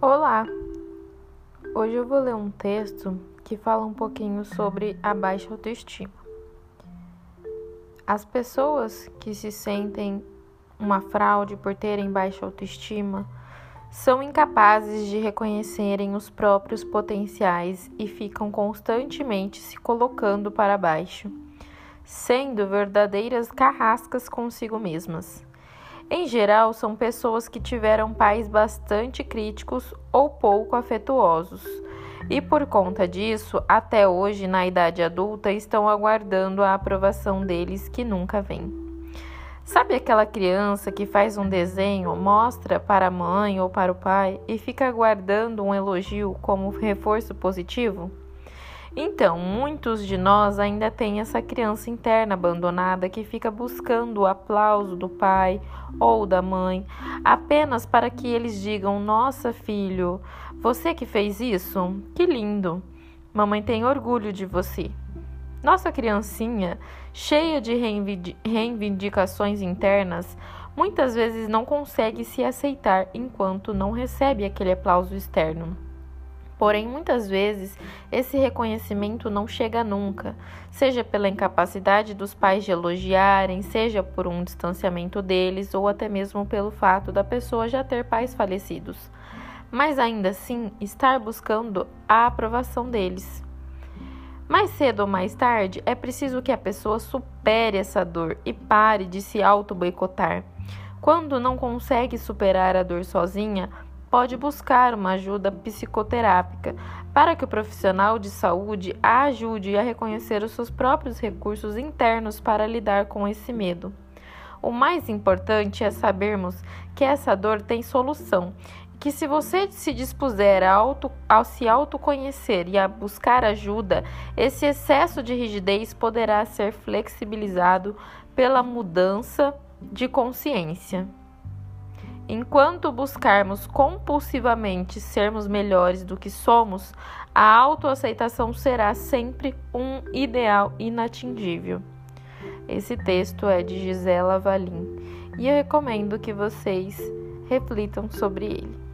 Olá! Hoje eu vou ler um texto que fala um pouquinho sobre a baixa autoestima. As pessoas que se sentem uma fraude por terem baixa autoestima são incapazes de reconhecerem os próprios potenciais e ficam constantemente se colocando para baixo, sendo verdadeiras carrascas consigo mesmas. Em geral, são pessoas que tiveram pais bastante críticos ou pouco afetuosos, e por conta disso, até hoje, na idade adulta, estão aguardando a aprovação deles que nunca vem. Sabe aquela criança que faz um desenho, mostra para a mãe ou para o pai e fica aguardando um elogio como reforço positivo? Então, muitos de nós ainda têm essa criança interna abandonada que fica buscando o aplauso do pai ou da mãe apenas para que eles digam: Nossa, filho, você que fez isso? Que lindo! Mamãe tem orgulho de você. Nossa criancinha, cheia de reivindicações internas, muitas vezes não consegue se aceitar enquanto não recebe aquele aplauso externo. Porém, muitas vezes, esse reconhecimento não chega nunca, seja pela incapacidade dos pais de elogiarem, seja por um distanciamento deles ou até mesmo pelo fato da pessoa já ter pais falecidos. Mas ainda assim, estar buscando a aprovação deles. Mais cedo ou mais tarde, é preciso que a pessoa supere essa dor e pare de se auto-boicotar. Quando não consegue superar a dor sozinha, pode buscar uma ajuda psicoterápica para que o profissional de saúde a ajude a reconhecer os seus próprios recursos internos para lidar com esse medo. O mais importante é sabermos que essa dor tem solução que se você se dispuser a, auto, se autoconhecer e a buscar ajuda, esse excesso de rigidez poderá ser flexibilizado pela mudança de consciência. Enquanto buscarmos compulsivamente sermos melhores do que somos, a autoaceitação será sempre um ideal inatingível. Esse texto é de Gisela Valim e eu recomendo que vocês reflitam sobre ele.